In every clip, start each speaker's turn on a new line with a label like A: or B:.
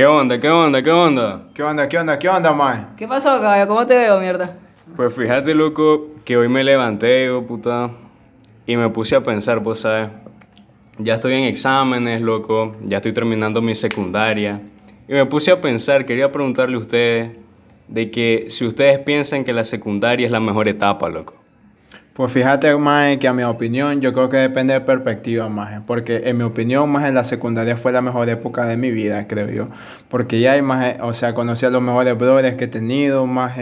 A: ¿Qué onda? ¿Qué onda? ¿Qué onda?
B: ¿Qué onda? ¿Qué onda? ¿Qué onda, mae?
C: ¿Qué pasó, caballo? ¿Cómo te veo, mierda?
A: Pues fíjate, loco, que hoy me levanté, yo, puta, y me puse a pensar, pues, ¿sabes? Ya estoy en exámenes, loco, ya estoy terminando mi secundaria. Y me puse a pensar, quería preguntarle a ustedes de que si ustedes piensan que la secundaria es la mejor etapa, loco.
B: Pues fíjate, más que a mi opinión, yo creo que depende de perspectiva, más porque en mi opinión, más la secundaria fue la mejor época de mi vida, creo yo. Porque ya hay más, o sea, conocí a los mejores brothers que he tenido, más,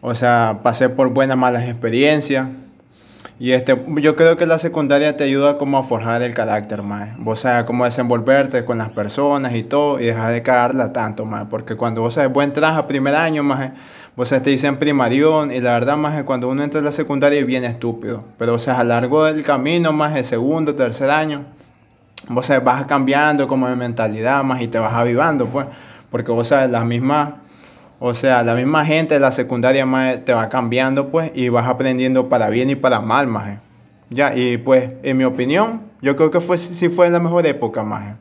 B: o sea, pasé por buenas, malas experiencias. Y este, yo creo que la secundaria te ayuda como a forjar el carácter, más. Vos sabes cómo desenvolverte con las personas y todo, y dejar de cagarla tanto, más. Porque cuando vos sabes buen traje a primer año, más o sea, te dicen primarión y la verdad más es cuando uno entra a la secundaria es bien estúpido. Pero o sea, a lo largo del camino, más el segundo, tercer año, vos sabes, vas cambiando como de mentalidad más y te vas avivando, pues. Porque vos sabes, la misma, o sea, la misma gente de la secundaria más te va cambiando, pues, y vas aprendiendo para bien y para mal, más. Ya, y pues, en mi opinión, yo creo que fue, sí fue la mejor época, más.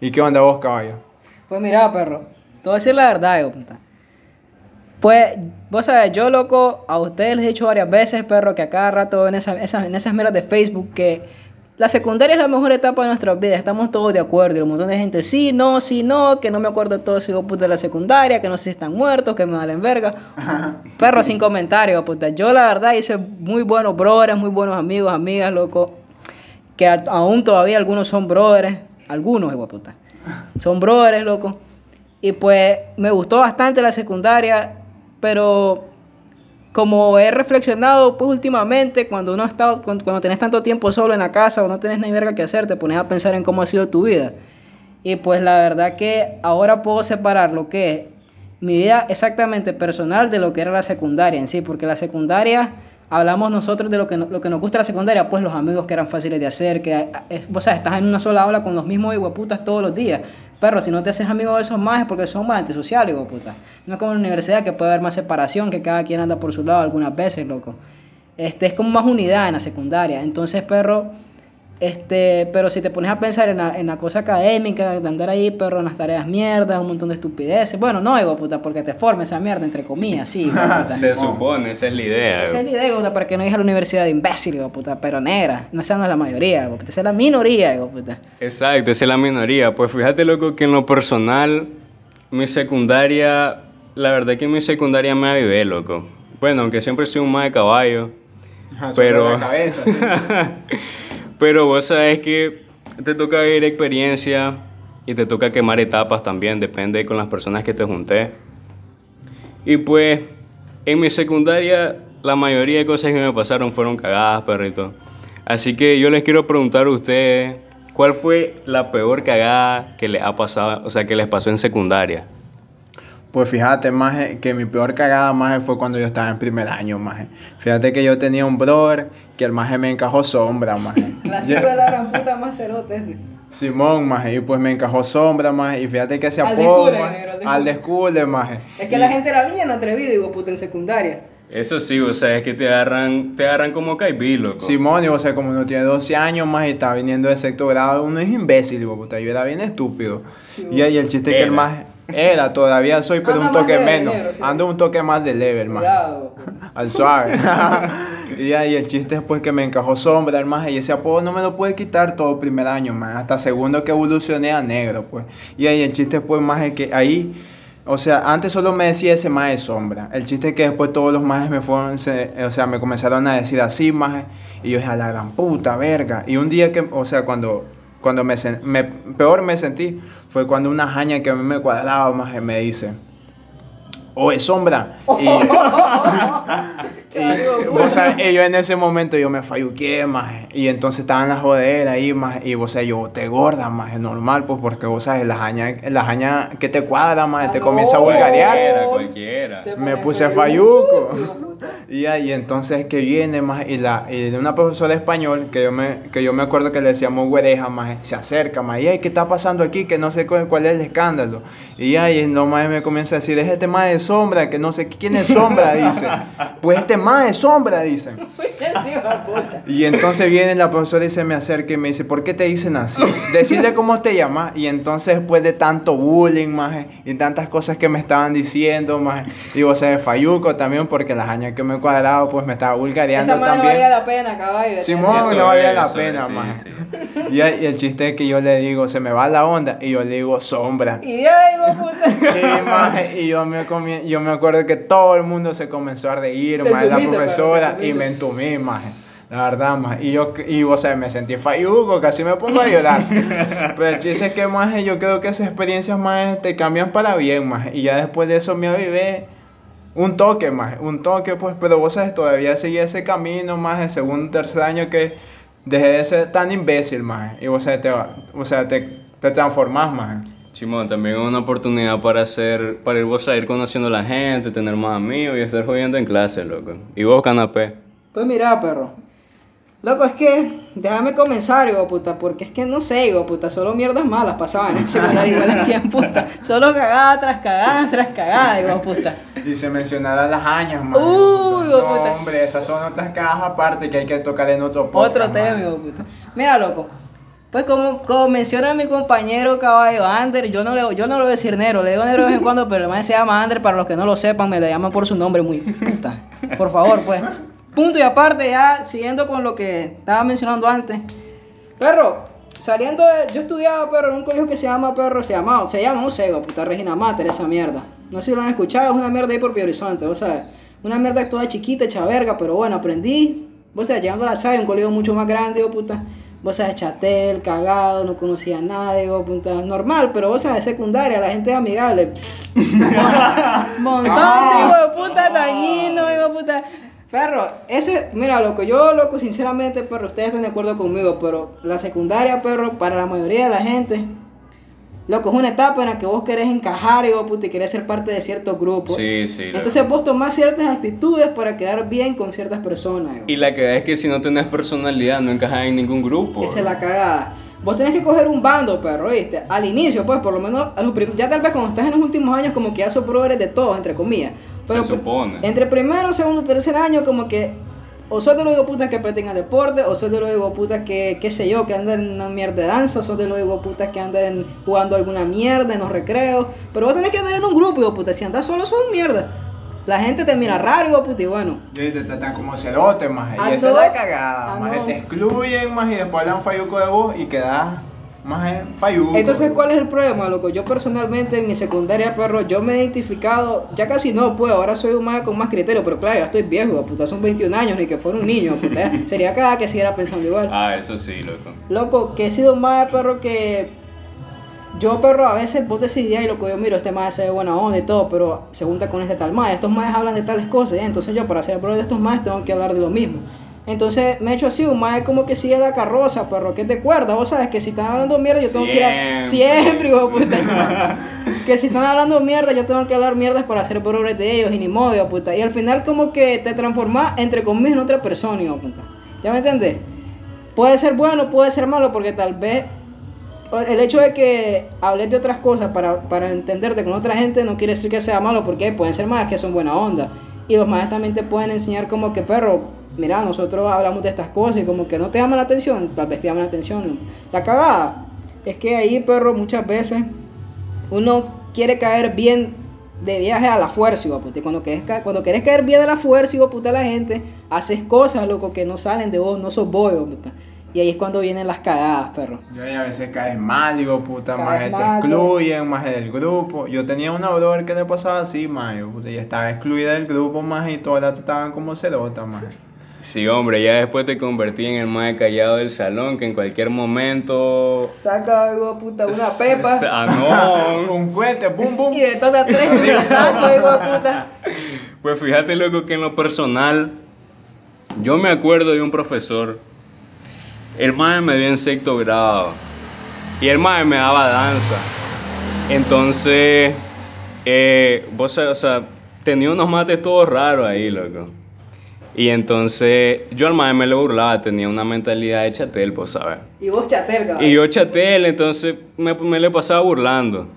B: ¿Y qué onda vos, caballo?
C: Pues mira, perro, te voy a decir la verdad, yo, puta. Pues, vos sabés, yo loco, a ustedes les he dicho varias veces, perro, que a cada rato en, esa, esas, en esas meras de Facebook, que la secundaria es la mejor etapa de nuestras vidas, estamos todos de acuerdo, y un montón de gente, sí, no, sí, no, que no me acuerdo de todos los hijos de la secundaria, que no sé si están muertos, que me valen verga. perro, sin comentarios, puta. Yo la verdad hice muy buenos brothers, muy buenos amigos, amigas, loco, que aún todavía algunos son brothers, algunos, hijo puta. Son brothers, loco. Y pues me gustó bastante la secundaria pero como he reflexionado pues últimamente, cuando uno está, cuando, cuando tenés tanto tiempo solo en la casa o no tenés ni verga que hacer, te pones a pensar en cómo ha sido tu vida. Y pues la verdad que ahora puedo separar lo que es mi vida exactamente personal de lo que era la secundaria en sí, porque la secundaria hablamos nosotros de lo que, lo que nos gusta la secundaria, pues los amigos que eran fáciles de hacer, que, o sea, estás en una sola aula con los mismos iguaputas todos los días. Pero si no te haces amigo de esos más es porque son más antisociales, puta. No es como en la universidad que puede haber más separación, que cada quien anda por su lado algunas veces, loco. Este, es como más unidad en la secundaria. Entonces, perro, este, pero si te pones a pensar en la, en la cosa académica, de andar ahí, perro, en las tareas mierdas, un montón de estupideces. Bueno, no, digo, puta, porque te forme esa mierda, entre comillas, sí.
A: Se supone, esa es la idea.
C: Esa es la idea, puta, para que no deje la universidad de imbécil, digo, puta, pero negra. No sea no la mayoría, puta, esa es la minoría, digo, puta.
A: Exacto, esa es la minoría. Pues fíjate, loco, que en lo personal, mi secundaria, la verdad que mi secundaria me avivé, loco. Bueno, aunque siempre he sido un más de caballo. pero... La cabeza, Pero vos sabes que te toca vivir experiencia y te toca quemar etapas también, depende con las personas que te junté. Y pues, en mi secundaria, la mayoría de cosas que me pasaron fueron cagadas, perrito. Así que yo les quiero preguntar a ustedes, ¿cuál fue la peor cagada que les ha pasado, o sea, que les pasó en secundaria?
B: Pues fíjate, más que mi peor cagada más fue cuando yo estaba en primer año, más. Fíjate que yo tenía un brother que el maje me encajó sombra, más.
C: La de la gran puta más cerote.
B: Simón, más, y pues me encajó sombra, más, y fíjate que se apodo, al descule, más.
C: Es que la gente era bien atrevida, digo, puta, en secundaria.
A: Eso sí, o sea, es que te agarran, te agarran como caibí, loco.
B: Simón, y o sea, como uno tiene 12 años más y está viniendo de sexto grado, uno es imbécil, digo, puta, yo era bien estúpido. Y ahí el chiste es que el más era, todavía soy, pero un toque menos. Ando un toque más de level, más. Al suave. y ahí el chiste es pues que me encajó sombra, más. Y ese apodo no me lo puede quitar todo primer año, más. Hasta segundo que evolucioné a negro, pues. Y ahí el chiste pues más es que ahí. O sea, antes solo me decía ese más de sombra. El chiste es que después todos los majes me fueron, o sea, me comenzaron a decir así, más. Y yo dije, a la gran puta, verga. Y un día que, o sea, cuando, cuando me, me peor me sentí fue cuando una jaña que a mí me cuadraba más me dice, oye, sombra. Y, vos sabés, yo en ese momento yo me falluqué, más y entonces estaba en la jodera ahí, más y vos sabés, yo te gorda, más es normal, pues porque vos sabes, la jaña, la jaña que te cuadra, más te comienza a vulgarear.
A: Cualquiera, cualquiera.
B: Me puse falluco. Y ahí entonces que viene más y la y de una profesora de español que yo me que yo me acuerdo que le decíamos güereja más se acerca más y ay qué está pasando aquí que no sé cuál es el escándalo y ahí no más me comienza a decir es este más de sombra que no sé quién es sombra dice. Pues este más de sombra dicen y entonces viene la profesora y se me acerca y me dice, ¿por qué te dicen así? Decirle cómo te llamas. Y entonces después de tanto bullying, maje, y tantas cosas que me estaban diciendo, maje, digo, o sea, falluco también porque las años que me he cuadrado, pues me estaba vulgareando
C: Esa
B: también.
C: no valía la pena, caballo.
B: Simón,
A: Eso
B: no valía
A: es,
B: la pena,
A: es, sí,
B: maje.
A: sí.
B: Y, y el chiste es que yo le digo, se me va la onda, y yo le digo, sombra.
C: Y Dios, hijo de puta.
B: Maje, y yo me, comí- yo me acuerdo que todo el mundo se comenzó a reír, maje, la profesora, y me entumí, maje. La verdad, maje. Y yo, y, o sea, me sentí falluco, casi me pongo a llorar. Pero el chiste es que, maje, yo creo que esas experiencias, maje, te cambian para bien, maje. Y ya después de eso me avivé un toque, maje, un toque, pues, pero vos sabes, todavía seguí ese camino, maje, segundo, tercer año que dejé de ser tan imbécil, maje. Y vos sabes, te, o sea, te, te transformás, maje.
A: Chimón, también es una oportunidad para hacer, para ir vos a ir conociendo a la gente, tener más amigos y estar jodiendo en clase, loco. Y vos, canapé.
C: Pues mira, perro. Loco, es que déjame comenzar, hijo puta, porque es que no sé, hijo puta, solo mierdas malas pasaban en el secundario, igual hacían puta. Solo cagada tras cagada tras cagada, hijo puta.
B: Y se mencionará las años, maje.
C: Uy, hijo puta.
B: hombre, esas son otras cajas aparte que hay que tocar en otro podcast,
C: Otro tema, hijo puta. Mira, loco. Pues como, como menciona mi compañero caballo Ander, yo no, le, yo no le voy a decir negro, le digo negro de vez en cuando, pero el man se llama Ander, para los que no lo sepan, me le llaman por su nombre muy puta. Por favor, pues. Punto y aparte, ya siguiendo con lo que estaba mencionando antes. Perro, saliendo de, yo estudiaba, perro, en un colegio que se llama, perro, se llama, se llama, de puta, Regina Mater, esa mierda. No sé si lo han escuchado, es una mierda ahí por Pio Horizonte, o sea, una mierda toda chiquita, hecha verga, pero bueno, aprendí, vos sabés, llegando a la SAI, un colegio mucho más grande, de puta, vos sabés, chatel, cagado, no conocía a nadie, puta, normal, pero vos sabés, secundaria, la gente es amigable, montón de hijo de puta dañino, hijo de puta. Perro, ese, mira, loco, yo, loco, sinceramente, perro, ustedes están de acuerdo conmigo, pero la secundaria, perro, para la mayoría de la gente, loco, es una etapa en la que vos querés encajar, hijo de puta, y querés ser parte de ciertos grupos.
A: Sí, sí. loco.
C: Entonces vos tomás ciertas actitudes para quedar bien con ciertas personas.
A: Y la que es que si no tenés personalidad no encajas en ningún grupo.
C: Esa es la cagada. Vos tenés que coger un bando, perro, ¿viste? Al inicio, pues, por lo menos, a los ya tal vez cuando estás en los últimos años, como que ya sos brothers de todos, entre comillas. Pero
A: Se supone.
C: Entre primero, segundo, tercer año, como que o sos de los putas que practican deporte, o sos de los putas que, qué sé yo, que andan en una mierda de danza, o sos de los putas que andan en- jugando alguna mierda en los recreos. Pero vos tenés que andar en un grupo, hijo puta. Si andas solo, sos mierda. La gente te mira raro, hijo puta, y bueno.
B: Y te tratan como cerote, maje.
C: Ah,
B: Y esa es la cagada,
C: no.
B: Te excluyen, maje, y después hablan falluco de vos y quedás, maje, falluco.
C: Entonces, ¿cuál es el problema, loco? Yo personalmente en mi secundaria, perro, yo me he identificado, ya casi no puedo, ahora soy un más con más criterio, pero claro, ya estoy viejo, puta, son 21 años, ni que fuera un niño, puta, sería cada que siguiera pensando igual.
A: Ah, eso sí, loco.
C: Loco, que he sido más perro que. Yo, perro, a veces vos decidías y loco, yo miro, este más se ve buena onda y todo, pero se junta con este tal más. Estos más hablan de tales cosas, ¿ya? Entonces yo, para ser bro de estos más, tengo que hablar de lo mismo. Entonces me he hecho así, un más como que sigue la carroza, perro, que es de cuerda. Vos sabes que si están hablando mierda, yo tengo que ir a.
A: Siempre.
C: Hijo de puta. que si están hablando mierda, yo tengo que hablar mierdas para hacer progres de ellos y ni modo, hijo de puta. Y al final, como que te transformas, entre comillas, en otra persona, hijo de puta. ¿Ya me entendés? Puede ser bueno, puede ser malo, porque tal vez el hecho de que hables de otras cosas para, para entenderte con otra gente no quiere decir que sea malo, porque pueden ser más que son buena onda. Y los más también te pueden enseñar como que, perro, mira, nosotros hablamos de estas cosas y como que no te llama la atención, tal vez te llama la atención. La cagada es que ahí, perro, muchas veces uno quiere caer bien de viaje a la fuerza, hijo puta. Cuando querés, cuando querés caer bien a la fuerza, hijo puta, la gente, haces cosas, loco, que no salen de vos, no sos vos, hijo puta. Y ahí es cuando vienen las cagadas, perro.
B: Yo a veces caes mal, digo, puta,
C: Caes
B: maje, te excluyen, maje, del grupo. Yo tenía una brother que le pasaba así, puta, y estaba excluida del grupo, maje, y todas las estaban como cerota, maje.
A: Sí, hombre, ya después te convertí en el más callado del salón, que en cualquier momento...
C: Saca, hijo de puta, una pepa.
A: Ah, no.
B: Un cuente, bum, bum.
C: Y de todas tres puñetazos, hijo de puta.
A: Pues fíjate, loco, que en lo personal, yo me acuerdo de un profesor. El mae me dio en sexto grado. Y el mae me daba danza. Entonces, eh, vos o sea, tenía unos mates todos raros ahí, loco. Y entonces, yo al mae me lo burlaba, tenía una mentalidad de chatel, pues, ¿sabes?
C: Y vos chatel, cabrón.
A: Y yo chatel, entonces me, me le pasaba burlando.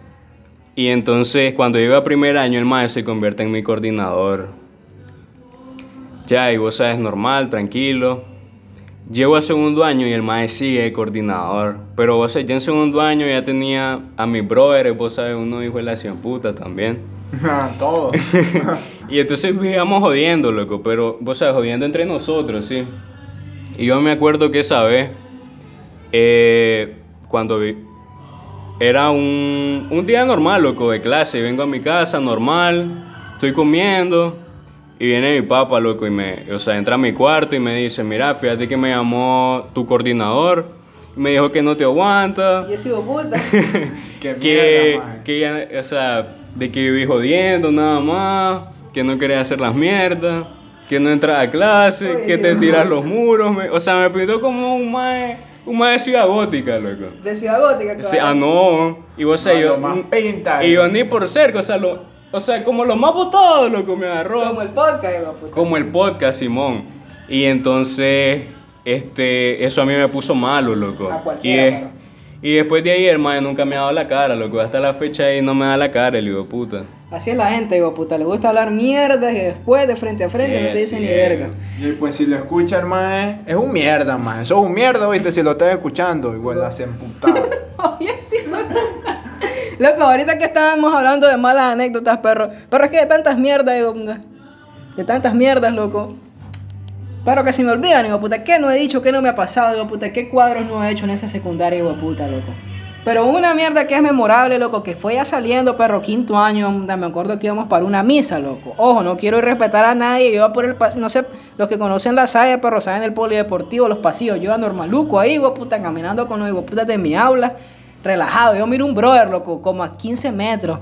A: Y entonces, cuando llego a primer año, el maestro se convierte en mi coordinador. Ya, y vos sabes, normal, tranquilo. Llego a segundo año y el maestro sigue coordinador. Pero vos sabes, yo en segundo año ya tenía a mi brother, vos sabes, uno hijo de la cien puta también.
B: Todo.
A: y entonces íbamos jodiendo, loco, pero vos sabes, jodiendo entre nosotros, sí. Y yo me acuerdo que esa vez, eh, cuando vi, era un, un día normal, loco, de clase, vengo a mi casa normal, estoy comiendo. Y viene mi papá, loco, y me, o sea, entra a mi cuarto y me dice, mira, fíjate que me llamó tu coordinador, y me dijo que no te aguanta.
C: Y ese hijo puta.
A: Que,
B: mierda, maje.
A: que ya, o sea, de que viví jodiendo nada más, que no quería hacer las mierdas, que no entraba a clase,
C: Ay,
A: que te tiras los muros, me- o sea, me pintó como un mae, un mae de ciudad gótica, loco.
C: De Ciudad Gótica,
A: O sea, ah, no, y vos
B: No,
A: yo,
B: más pinta,
A: y yo
B: eh.
A: ni por cerca, o sea, lo, o sea, como lo más votado, loco, me agarró
C: Como el podcast, puta.
A: como el podcast, Simón. Y entonces, este, eso a mí me puso malo, loco.
C: A
A: y,
C: cualquiera,
A: es-
C: claro.
A: y después de ahí, hermano, nunca me ha dado la cara, loco. Hasta la fecha ahí no me da la cara, el hijo puta.
C: Así es la gente, hijo puta. Le gusta hablar mierda y después de frente a frente no te dice
A: sí,
C: ni verga.
B: Y pues si lo escuchan, maje, es un mierda, maje. Eso es un mierda, viste, si lo estás escuchando. Igual la hacen putada.
C: Oye, sí. Loco, ahorita que estábamos hablando de malas anécdotas, perro. Pero es que de tantas mierdas, puta. De tantas mierdas, loco. Pero que se me olvidan, hijo puta. ¿Qué no he dicho? ¿Qué no me ha pasado, hijo puta? ¿Qué cuadros no he hecho en esa secundaria, hijo puta, loco? Pero una mierda que es memorable, loco, que fue ya saliendo, perro, quinto año, me acuerdo que íbamos para una misa, loco. Ojo, no quiero irrespetar a nadie, yo iba por el no sé, los que conocen la saya, perro, saben el polideportivo, los pasillos, yo iba normaluco ahí, hijo puta, caminando con los putas de mi aula, relajado, yo miro un brother, loco, como a 15 metros.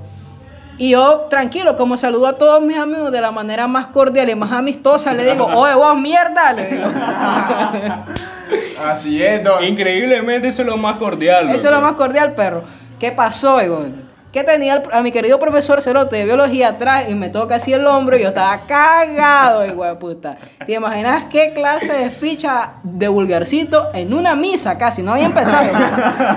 C: Y yo, tranquilo, como saludo a todos mis amigos de la manera más cordial y más amistosa, le digo, oye, vos mierda, le digo.
B: Así es, don.
A: Increíblemente, eso es lo más cordial,
C: Eso es lo más cordial, perro. ¿Qué pasó, hijo? Que tenía el- a mi querido profesor Cerote de biología atrás y me toca así el hombro y yo estaba cagado, hijo de puta. ¿Te imaginas qué clase de ficha de vulgarcito en una misa casi? No había empezado.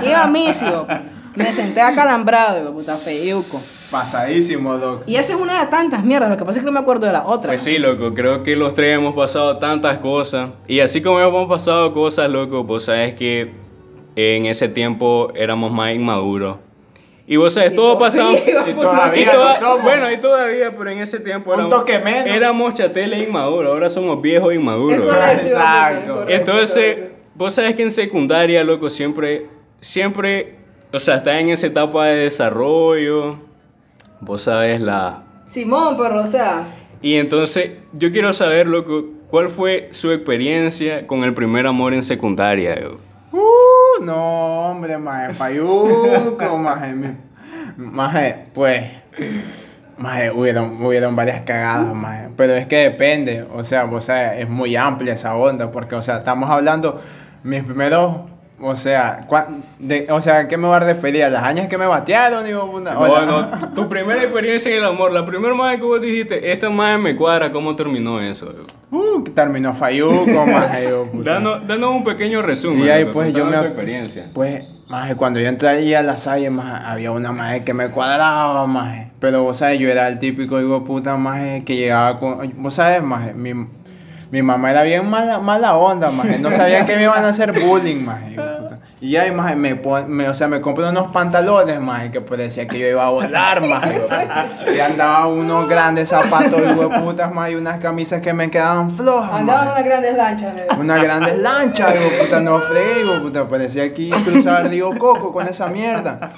C: Iba a misa, hijo. Me senté acalambrado, puta, feiuco.
B: Pasadísimo, doc.
C: Y esa es una de tantas mierdas, lo que pasa es que no me acuerdo de la otra.
A: Pues sí, loco, creo que los tres hemos pasado tantas cosas. Y así como hemos pasado cosas, loco, vos sabes que en ese tiempo éramos más inmaduros. Y vos sabes,
C: Y
A: todo pasaba.
B: Y todavía
A: Y
B: somos.
A: Bueno, y todavía, pero en ese tiempo
B: Un
A: éramos,
B: toque menos.
A: éramos chateles inmaduros, ahora somos viejos inmaduros.
C: correcto,
B: Exacto.
C: correcto,
A: Entonces,
C: correcto.
A: vos sabes que en secundaria, loco, siempre, siempre, o sea, está en esa etapa de desarrollo, vos sabes la...
C: Simón, pero o sea,
A: Y entonces, yo quiero saber, loco, ¿cuál fue su experiencia con el primer amor en secundaria? yo?
B: Uh, no, hombre, maje, payuco, maje. Maje, pues. Maje, hubieron, hubieron varias cagadas, maje. Pero es que depende, o sea, o sea, es muy amplia esa onda, porque, o sea, estamos hablando, mis primeros, o sea, de, o sea, ¿qué me va a referir? ¿A las años que me batearon? Digo, una,
A: No, no, tu primera experiencia en el amor, la primera madre que vos dijiste, esta madre me cuadra, ¿cómo terminó eso?
B: Uh, terminó falluco, maje, yo.
A: Danos, danos un pequeño resumen.
B: Y ahí, pues, yo me-
A: tu experiencia.
B: Pues, maje, cuando yo entré ahí a la salle, maje, había una maje que me cuadraba, maje. Pero vos sabes, yo era el típico hijo de puta, maje, que llegaba con... Vos sabes, maje, mi, mi mamá era bien mala, mala onda, maje. No sabía que me iban a hacer bullying, maje. Y ahí, maje, me, pon- me, o sea, me compré unos pantalones, maje, que parecía que yo iba a volar, maje. Y andaba unos grandes zapatos, de putas, maje, y unas camisas que me quedaban flojas,
C: andaban unas grandes lanchas. de-
B: Una grandes lanchas, digo, puta, no fregué, digo, puta, parecía aquí cruzar Río Coco con esa mierda.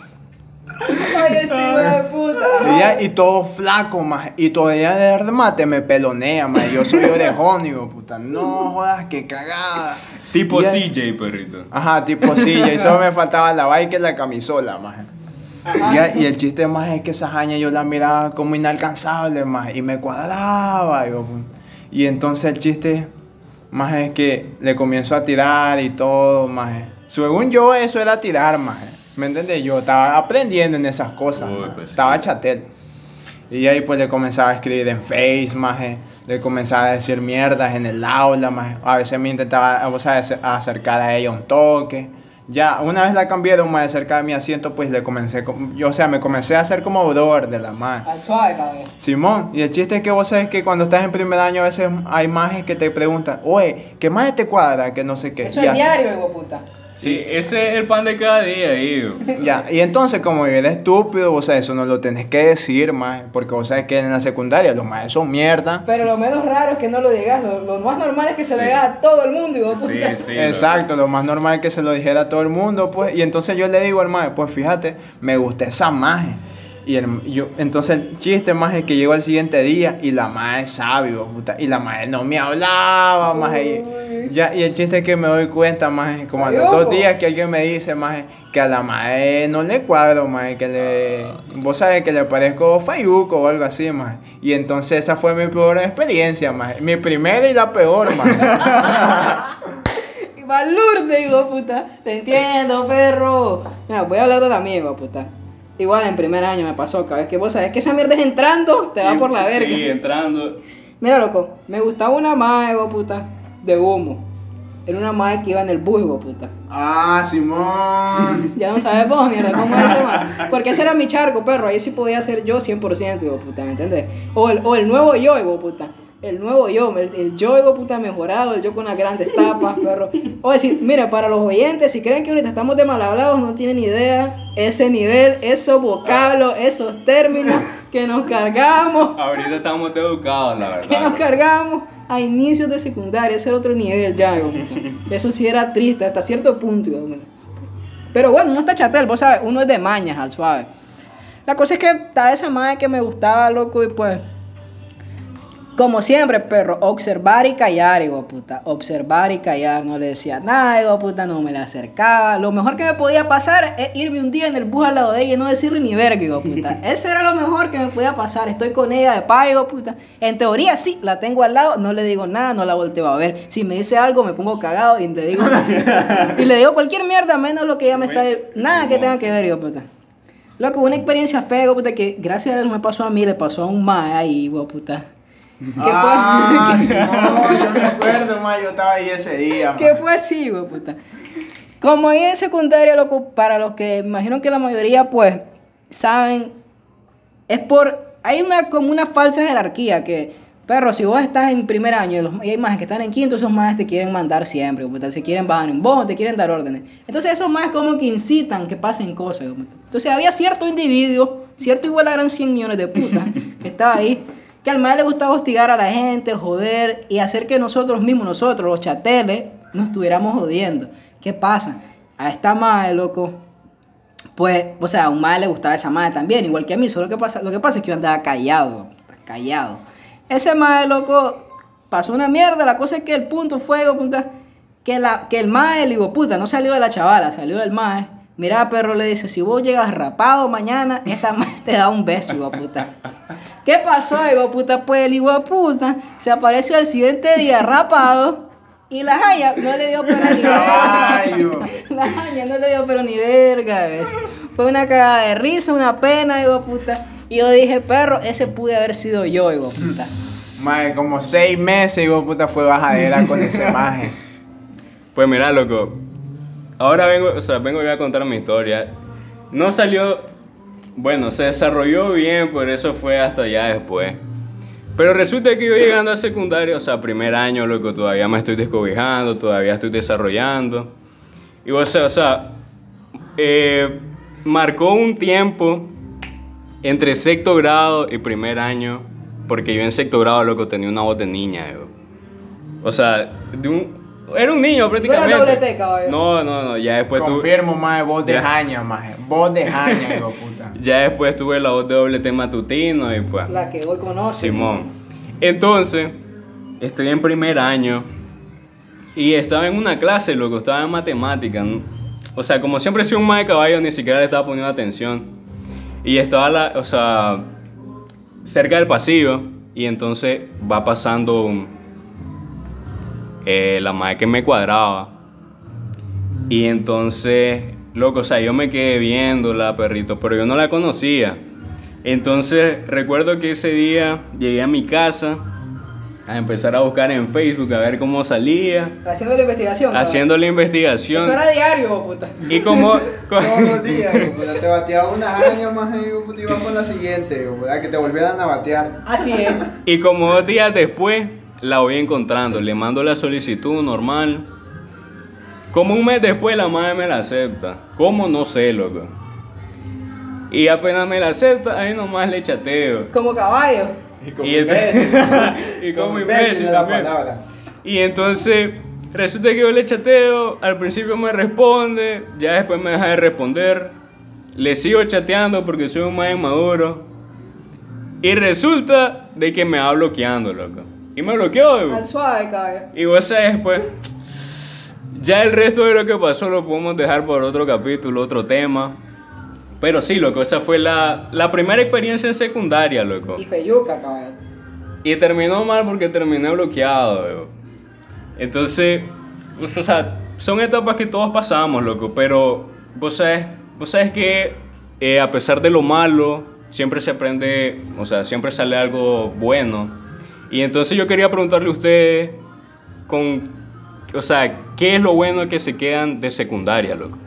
C: Ay, ese hijo de puta.
B: Y, ya- y todo flaco, más. Y todavía de remate me pelonea, más. Yo soy orejón, digo, puta, no jodas, qué cagada.
A: Tipo CJ, perrito.
B: Ajá, tipo. Y solo me faltaba la bike y la camisola, más. Y, el chiste más es que esa jaña yo la miraba como inalcanzable, más. Y me cuadraba, digo, Y entonces el chiste más es que le comienzo a tirar y todo, más. Según yo, eso era tirar, más. ¿Me entiendes? Yo estaba aprendiendo en esas cosas.
A: Uy,
B: maje.
A: pues sí.
B: Estaba chatel. Y ahí pues le comenzaba a escribir en Face, maje. Le comenzaba a decir mierdas en el aula, maje. A veces me intentaba, o sea, ace- acercar a ella un toque. Ya, una vez la cambié de un mae cerca de mi asiento, pues le comencé, con- yo, o sea, me comencé a hacer como brother de la mae.
C: Al suave, cabrón.
B: Simón, y el chiste es que vos sabes que cuando estás en primer año a veces hay majes que te preguntan, oye, ¿qué más te cuadra? Que no sé qué.
C: Eso
B: Y
C: es diario, hijo puta.
A: Sí, ese es el pan de cada día, digo.
B: Ya, y entonces como eres estúpido, vos sabes, eso no lo tenés que decir, maje, porque vos sabes que en la secundaria los majes son mierda.
C: Pero lo menos raro es que no lo digas. Lo, lo más normal es que se lo digas a todo el mundo, hijo
A: Sí,
C: puta.
A: sí.
B: Exacto, lo más normal es que se lo dijera a todo el mundo, pues, y entonces yo le digo al maje, pues fíjate, me gusta esa maje. Y el, yo, entonces el chiste más es que llegó al siguiente día y la maje es sabio, puta, y la maje no me hablaba. Y, ya, y el chiste es que me doy cuenta, maje, como a los dos días que alguien me dice, maje, que a la maje no le cuadro, maje, que le, vos sabes que le parezco fayuco o algo así, maje. Y entonces esa fue mi peor experiencia, maje, mi primera y la peor, maje.
C: Y Balurde, hijo puta. Te entiendo, perro. Mira, voy a hablar de la mía, hijo puta. Igual en primer año me pasó, cada vez que vos sabes que esa mierda es entrando, te va por la verga.
A: Sí, entrando.
C: Mira, loco, me gustaba una más, hijo puta, de humo. Era una más que iba en el bus, hijo puta.
B: Ah, Simón.
C: Ya no sabes vos, mierda, cómo es ese man. Porque ese era mi charco, perro. Ahí sí podía ser yo 100%, hijo puta, ¿me entiendes? O el, o el nuevo yo, puta. El nuevo yo, el, el yo, hijo puta, mejorado, el yo con las grandes tapas, perro. O decir, mira, para los oyentes, si creen que ahorita estamos de mal hablados, no tienen idea ese nivel, esos vocablos, esos términos que nos cargamos.
A: Ahorita estamos educados, la
C: que nos
A: verdad.
C: cargamos a inicios de secundaria, ese era otro nivel ya. Eso sí era triste hasta cierto punto. Pero bueno, uno está chatel, vos sabes, uno es de mañas al suave. La cosa es que estaba esa madre que me gustaba, loco, y pues. Como siempre, perro, observar y callar, hijo puta. Observar y callar, no le decía nada, hijo puta, no me le acercaba. Lo mejor que me podía pasar es irme un día en el bus al lado de ella y no decirle ni verga, hijo puta. Ese era lo mejor que me podía pasar. Estoy con ella de paz, hijo puta. En teoría, sí, la tengo al lado, no le digo nada, no la volteo a ver. Si me dice algo, me pongo cagado y le digo. y le digo cualquier mierda, menos lo que ella me está. Nada que tenga que ver, hijo puta. Loco, una experiencia fea, hijo puta, que gracias a Dios me pasó a mí, le pasó a un mae ahí, hijo puta. ¿Qué
B: Ah? Simón, yo me acuerdo, ma, yo estaba ahí ese día,
C: que fue así, hijo puta. Como ahí en secundaria, loco, para los que imagino que la mayoría, pues, saben, es por. Hay una como una falsa jerarquía que, perro, si vos estás en primer año y, los, y hay más que están en quinto, esos más te quieren mandar siempre, puta, se quieren bajar en vos, te quieren dar órdenes. Entonces, esos más como que incitan que pasen cosas, puta. Entonces, había cierto individuo, cierto igual a gran 100 millones de putas, que estaba ahí, que al más le gustaba hostigar a la gente, joder y hacer que nosotros mismos, nosotros, los chateles, nos estuviéramos jodiendo. ¿Qué pasa? A esta madre, loco, pues, o sea, a un madre le gustaba esa madre también, igual que a mí. Solo que pasa, lo que pasa es que yo andaba callado, callado. Ese madre, loco, pasó una mierda. La cosa es que el punto fue, puta, que, la, que el madre, digo, puta, no salió de la chavala, salió del madre. Mira, perro, le dice, si vos llegas rapado mañana, esta madre te da un beso, hijo puta. ¿Qué pasó, hijo puta? Pues el hijo puta se apareció el siguiente día rapado y la jaya no le dio pero ni verga. La jaya no le dio pero ni verga, ¿ves? Fue una cagada de risa, una pena, hijo puta. Y yo dije, perro, ese pude haber sido yo, hijo puta.
B: Ma, como seis meses, hijo puta, fue bajadera con ese maje.
A: Pues mira, loco. Ahora vengo, o sea, vengo yo a contar mi historia. No salió, bueno, se desarrolló bien, por eso fue hasta ya después. Pero resulta que yo llegando a secundaria, o sea, primer año, loco, todavía me estoy descobijando, todavía estoy desarrollando. Y o sea, o sea, eh, marcó un tiempo entre sexto grado y primer año, porque yo en sexto grado, loco, tenía una voz de niña, yo. O sea, de un, era un niño prácticamente.
C: doble T, caballo.
A: No, no, no, ya después tuve,
B: Confirmo, maje, voz de
A: Ya.
B: jaña, maje. Voz de jaña, hijo puta.
A: ya después tuve la voz de doble T matutino y pues.
C: La que hoy conoce.
A: Simón. Entonces, estoy en primer año y estaba en una clase, loco, estaba en matemática. ¿no? O sea, como siempre he sido un más de caballo, ni siquiera le estaba poniendo atención. Y estaba, la, o sea, cerca del pasillo y entonces va pasando un- eh, la madre que me cuadraba. Y entonces, loco, o sea, yo me quedé viéndola, perrito, pero yo no la conocía. Entonces, recuerdo que ese día llegué a mi casa a empezar a buscar en Facebook a ver cómo salía.
C: Haciendo la investigación. ¿no?
A: Haciendo la investigación.
C: Eso era diario, puta.
A: Y como... co-
B: Todos los días, puta, te bateaba unas años más y ibas con la siguiente, puta, que te volvieran a batear.
C: Así es.
A: Y como dos días después la voy encontrando, le mando la solicitud normal. Como un mes después la madre me la acepta. ¿Cómo? No sé, loco. Y apenas me la acepta, ahí nomás le chateo.
C: Como caballo.
B: Y como
A: Y,
B: imbécil.
A: y como
B: Como
A: imbécil
B: imbécil es la
A: también.
B: palabra.
A: Y entonces resulta que yo le chateo, al principio me responde, ya después me deja de responder. Le sigo chateando porque soy un más inmaduro. Y resulta de que me va bloqueando, loco. Y me bloqueó. güey.
C: Al suave, caballo.
A: Y vos sabes, pues, ya el resto de lo que pasó lo podemos dejar por otro capítulo, otro tema. Pero sí, loco, esa fue la, la primera experiencia en secundaria, loco.
C: Y feyuca, caballo.
A: Y terminó mal porque terminé bloqueado, weón. Entonces, o sea, son etapas que todos pasamos, loco, pero vos sabes, vos sabes que eh, a pesar de lo malo, siempre se aprende, o sea, siempre sale algo bueno. Y entonces yo quería preguntarle a ustedes, con, o sea, ¿qué es lo bueno que se quedan de secundaria, loco?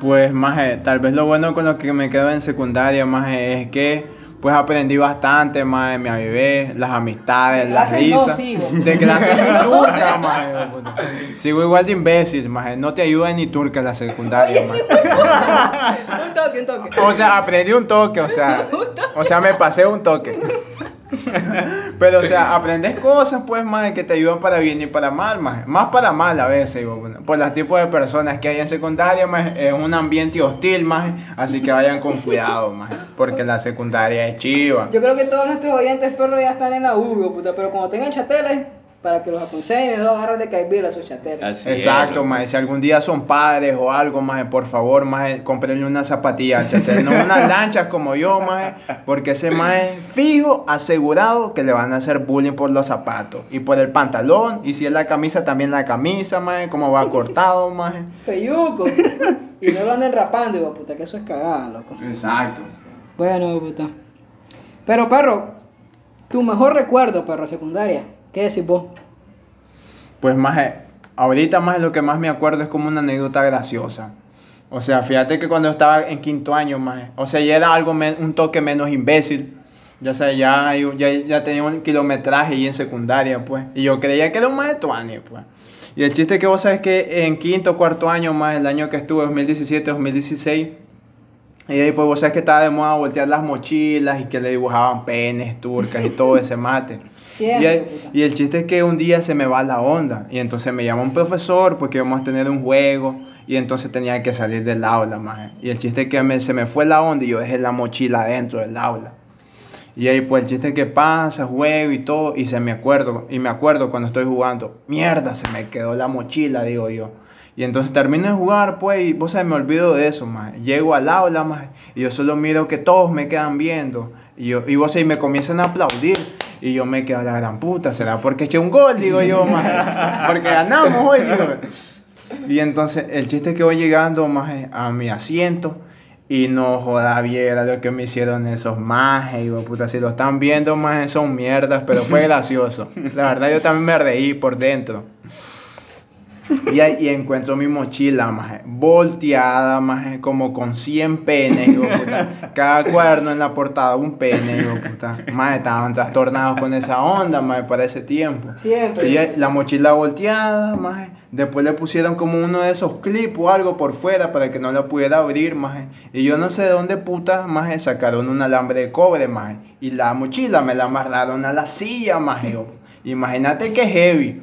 B: Pues, más tal vez lo bueno con lo que me quedo en secundaria, más es que pues aprendí bastante, más me avivé, las amistades,
C: De
B: las
C: no
B: risas.
C: sigo.
B: De clases ni turca, más. Sigo igual de imbécil, más no te ayuda ni turca la secundaria, maje.
C: un toque, un toque.
B: O sea, aprendí un toque, o sea, o sea, me pasé un toque. Pero, o sea, aprendes cosas, pues, más que te ayudan para bien y para mal, más. Más para mal a veces, digo, por los tipos de personas que hay en secundaria, más. Es un ambiente hostil, más. Así que vayan con cuidado, más. Porque la secundaria es chiva.
C: Yo creo que todos nuestros oyentes perros ya están en la U, puta, pero cuando tengan chateles, para que los aconsejen, no agarren de caibir a.
A: Así es,
B: Exacto, más. Si algún día son padres o algo, más, por favor, más, cómprenle una zapatilla al chatel. No unas lanchas como yo, más, porque ese más fijo, asegurado que le van a hacer bullying por los zapatos y por el pantalón. Y si es la camisa, también la camisa, más, como va cortado, más.
C: Feyuco. y no lo anden rapando, digo, puta, que eso es cagada, loco.
B: Exacto.
C: Bueno, puta. Pero, perro, tu mejor recuerdo, perro, secundaria. ¿Qué decís vos?
B: Pues más, ahorita más lo que más me acuerdo es como una anécdota graciosa. O sea, fíjate que cuando estaba en quinto año, más, o sea, ya era algo, un toque menos imbécil. Ya sé, ya, ya, ya tenía un kilometraje y en secundaria, pues. Y yo creía que era un maestro año, pues. Y el chiste que vos sabes que en quinto, cuarto año, más el año que estuve, 2017, 2016, y ahí pues vos sabes que estaba de moda voltear las mochilas y que le dibujaban penes, turcas y todo ese mate.
C: Siempre,
B: Y el,
C: puta.
B: y el chiste es que un día se me va la onda y entonces me llama un profesor porque íbamos a tener un juego y entonces tenía que salir del aula, maje. Y el chiste es que me- se me fue la onda y yo dejé la mochila dentro del aula. Y ahí pues el chiste es que pasa, juego y todo y se me acuerdo y me acuerdo cuando estoy jugando, mierda, se me quedó la mochila, digo yo. Y entonces termino de jugar, pues, y vos sabés, me olvido de eso, más. Llego al aula, más, y yo solo miro que todos me quedan viendo. Y, yo, y vos sabés, y me comienzan a aplaudir. Y yo me quedo la gran puta, ¿será porque eché un gol? Digo yo, más. Porque ganamos hoy, digo. Y entonces, el chiste es que voy llegando, más, a mi asiento. Y no joda, viera lo que me hicieron esos majes, de puta. Si lo están viendo, más son mierdas, pero fue gracioso. La verdad, yo también me reí por dentro. Y, ahí- y encuentro mi mochila, maje, volteada, maje, como con 100 penes, hijo puta. Cada cuaderno en la portada un pene, hijo puta. Maje, estaban trastornados con esa onda, maje, para ese tiempo.
C: Siempre.
B: Y la mochila volteada, maje. Después le pusieron como uno de esos clips o algo por fuera para que no la pudiera abrir, maje. Y yo no sé de dónde puta, maje, sacaron un alambre de cobre, maje. Y la mochila me la amarraron a la silla, maje. Imagínate que heavy.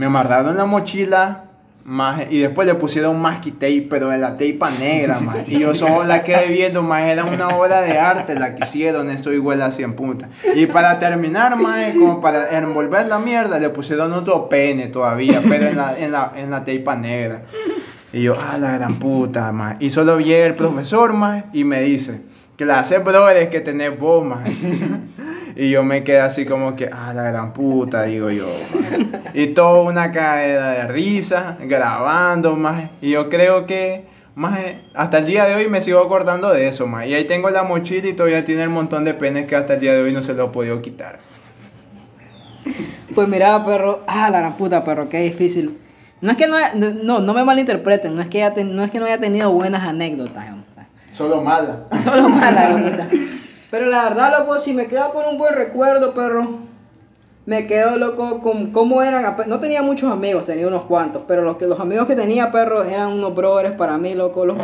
B: Me amarraron la mochila, maje, y después le pusieron masking tape, pero de la teipa negra, maje. Y yo solo la quedé viendo, maje, era una obra de arte la que hicieron, eso igual así en punta. Y para terminar, maje, como para envolver la mierda, le pusieron otro pene todavía, pero en la, en la, en la teipa negra. Y yo, ah, la gran puta, maje. Y solo vi el profesor, maje, y me dice, clase, brothers, que tenés vos, maje. Y yo me quedé así como que, ah, la gran puta, digo yo. Y toda una cadena de risa, grabando, más. Y yo creo que, más, hasta el día de hoy me sigo acordando de eso, más. Y ahí tengo la mochila y todavía tiene el montón de penes que hasta el día de hoy no se lo he podido quitar.
C: Pues mira, perro, ah, la gran puta, perro, qué difícil. No es que no, haya- no, no me malinterpreten, no es que, haya ten- no es que no haya tenido buenas anécdotas.
B: Solo mala.
C: Solo mala, hijo de puta. Pero la verdad, loco, si me quedo con un buen recuerdo, perro, me quedo, loco, con cómo eran. No tenía muchos amigos, tenía unos cuantos, pero los, que, los amigos que tenía, perro, eran unos brothers para mí, loco, los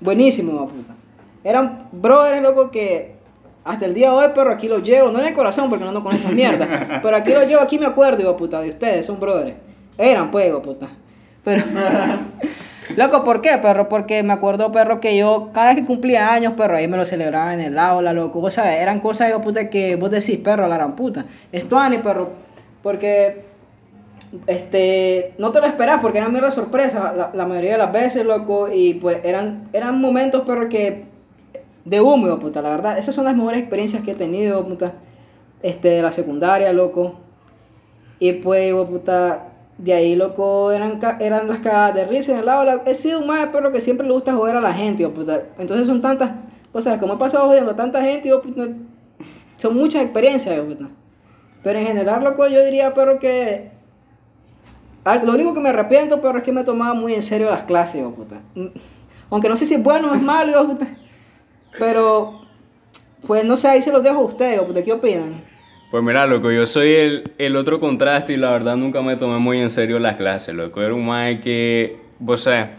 C: buenísimos, puta. Eran brothers, loco, que hasta el día de hoy, perro, aquí los llevo, no en el corazón porque no ando con esas mierdas, pero aquí los llevo, aquí me acuerdo, hijo de puta, de ustedes, son brothers. Eran, pues, hijo puta. Pero. Loco, ¿por qué, perro? Porque me acuerdo, perro, que yo cada vez que cumplía años, perro, ahí me lo celebraba en el aula, loco. Vos sabés, eran cosas, yo, puta, que vos decís, perro, la gran puta. Esto, Ani, perro, porque, este, no te lo esperás porque eran mierda sorpresa la, la mayoría de las veces, loco. Y pues eran, eran momentos, perro, que de humo, puta, la verdad. Esas son las mejores experiencias que he tenido, puta, este, de la secundaria, loco. Y pues, puta, de ahí, loco, eran, eran las cagadas de risa en el aula. He sido un más perro que siempre le gusta joder a la gente, de puta. Entonces son tantas, sea, como he pasado jodiendo a tanta gente, de puta, son muchas experiencias, de puta. Pero en general, loco, yo diría, perro, que... Lo único que me arrepiento, perro, es que me tomaba muy en serio las clases, puta. Aunque no sé si es bueno o es malo, puta. Pero, pues no sé, ahí se los dejo a ustedes, puta. ¿Qué opinan?
A: Pues mira, loco, yo soy el, el otro contraste y la verdad nunca me tomé muy en serio las clases, loco. Era un mae que, o sea,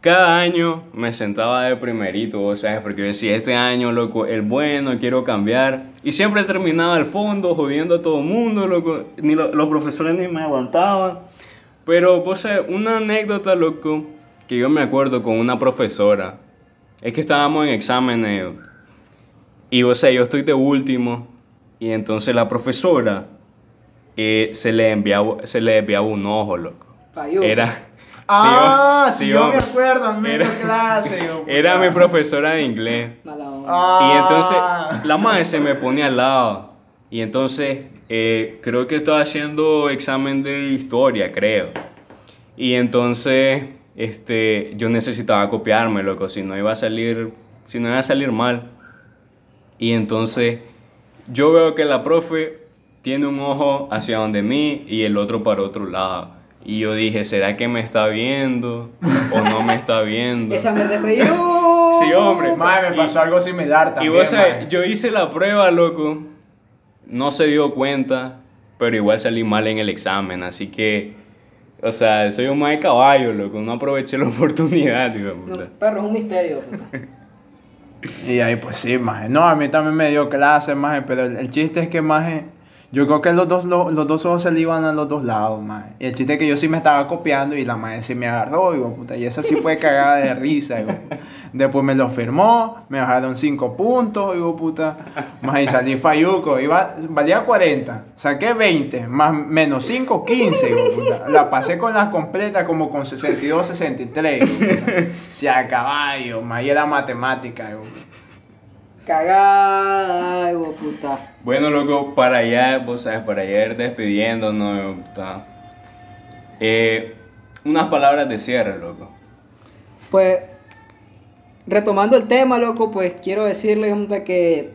A: cada año me sentaba de primerito, o sea, porque yo decía, este año, loco, el bueno, quiero cambiar. Y siempre terminaba al fondo, jodiendo a todo el mundo, loco. Ni lo- los profesores ni me aguantaban. Pero, o sea, una anécdota, loco, que yo me acuerdo con una profesora. Es que estábamos en exámenes y, o sea, yo estoy de último. Y entonces la profesora eh, se, le enviaba, se le enviaba un ojo, loco.
C: Falló.
A: Era.
B: Ah,
A: sí,
B: sí, yo me acuerdo en medio
A: Era-
B: clase.
A: Era mi profesora de inglés.
B: Ah.
A: Y entonces la madre se me ponía al lado. Y entonces eh, creo que estaba haciendo examen de historia, creo. Y entonces este, yo necesitaba copiarme, loco, si no iba a salir, si no iba a salir mal. Y entonces yo veo que la profe tiene un ojo hacia donde mí y el otro para otro lado. Y yo dije, ¿será que me está viendo o no me está viendo?
C: Esa es feo.
A: Sí, hombre.
B: Mae, me pasó algo similar
A: Y
B: también.
A: vos sabés,
B: mae.
A: yo hice la prueba, loco. No se dio cuenta, pero igual salí mal en el examen. Así que, o sea, soy un más de caballo, loco. No aproveché la oportunidad, de
C: No, perro, es un misterio.
B: Y ahí pues sí, maje. No, a mí también me dio clase, maje, pero el, el chiste es que, maje, yo creo que los dos, los, los dos ojos se le iban a los dos lados, maje. Y el chiste es que yo sí me estaba copiando y la maje sí me agarró, de puta. Y esa sí fue cagada de risa, puta. Después me lo firmó, me bajaron cinco puntos, de puta. Maje, y salí falluco. Iba, valía 40, saqué 20, más menos 5, 15, hijo de puta. La pasé con las completas como con 62, 63, hijo de puta. Se a caballo, maje, y era matemática, puta.
C: Cagada, hijo de puta.
A: Bueno, loco, para allá, vos sabes, para allá ir despidiéndonos, puta. Eh, unas palabras de cierre, loco.
C: Pues, retomando el tema, loco, pues quiero decirle puta, que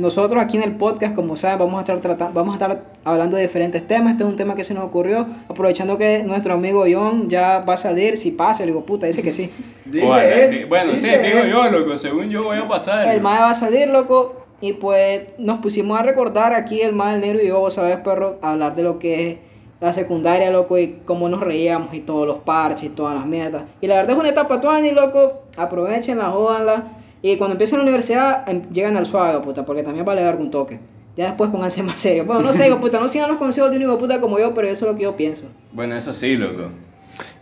C: nosotros aquí en el podcast, como saben, vamos a estar tratando, vamos a estar hablando de diferentes temas. Este es un tema que se nos ocurrió, aprovechando que nuestro amigo John ya va a salir, si pasa, le digo, puta, dice que sí.
A: Ojalá, di- bueno, sí, digo yo, loco. Según yo voy a pasar.
C: El mae va a salir, loco. Y pues nos pusimos a recordar aquí el mae, el negro y yo, vos sabes, perro, hablar de lo que es la secundaria, loco, y cómo nos reíamos y todos los parches y todas las mierdas. Y la verdad es una etapa tuani, loco. Aprovechenla, jódanla. Y cuando empiecen la universidad, em- llegan al suave, puta, porque también vale dar un toque. Ya después pónganse más serios. Bueno, no sé, hijo puta, no sigan los consejos de un hijo puta como yo, pero eso es lo que yo pienso.
A: Bueno, eso sí, loco.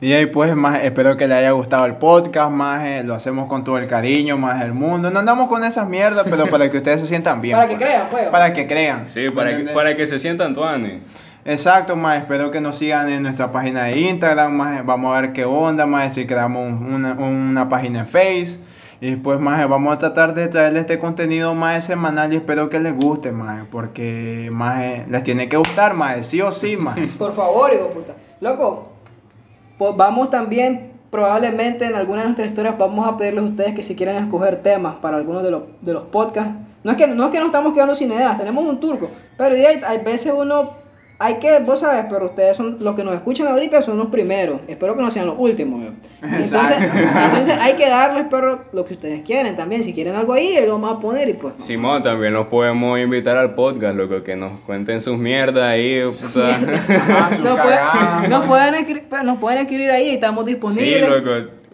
B: Y ahí pues, más espero que le haya gustado el podcast, más lo hacemos con todo el cariño, más el mundo. No andamos con esas mierdas, pero para que ustedes se sientan bien.
C: Para que
B: pues.
C: crean, pues.
B: Para que crean.
A: Sí, para que, para que se sientan tuanes.
B: Exacto, más espero que nos sigan en nuestra página de Instagram, más vamos a ver qué onda, más si creamos un- una, una página en Face. Y después, más vamos a tratar de traerles este contenido más semanal y espero que les guste, más porque más les tiene que gustar, más sí o sí, más.
C: Por favor, hijo puta. Loco, pues vamos también, probablemente en alguna de nuestras historias, vamos a pedirles a ustedes que si quieren escoger temas para algunos de los, de los podcasts. No es, que, no es que nos estamos quedando sin ideas, tenemos un turco. Pero hay veces uno hay que, vos sabes, pero ustedes son los que nos escuchan ahorita son los primeros. Espero que no sean los últimos. Entonces, entonces hay que darles, pero lo que ustedes quieren también. Si quieren algo ahí, lo vamos a poner y pues.
A: Simón, también los podemos invitar al podcast, loco, que nos cuenten sus mierdas ahí. puta.
B: Ah, su
C: Nos, pueden, nos, pueden escribir, nos pueden escribir ahí, estamos
A: Sí,
C: disponibles.
A: loco.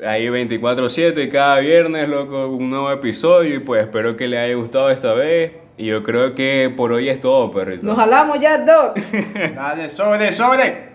A: Ahí 24-7, cada viernes, loco, un nuevo episodio. Y pues espero que les haya gustado esta vez. Y yo creo que por hoy es todo, perrito.
C: Nos jalamos ya, Doc.
B: Dale, sobre, sobre.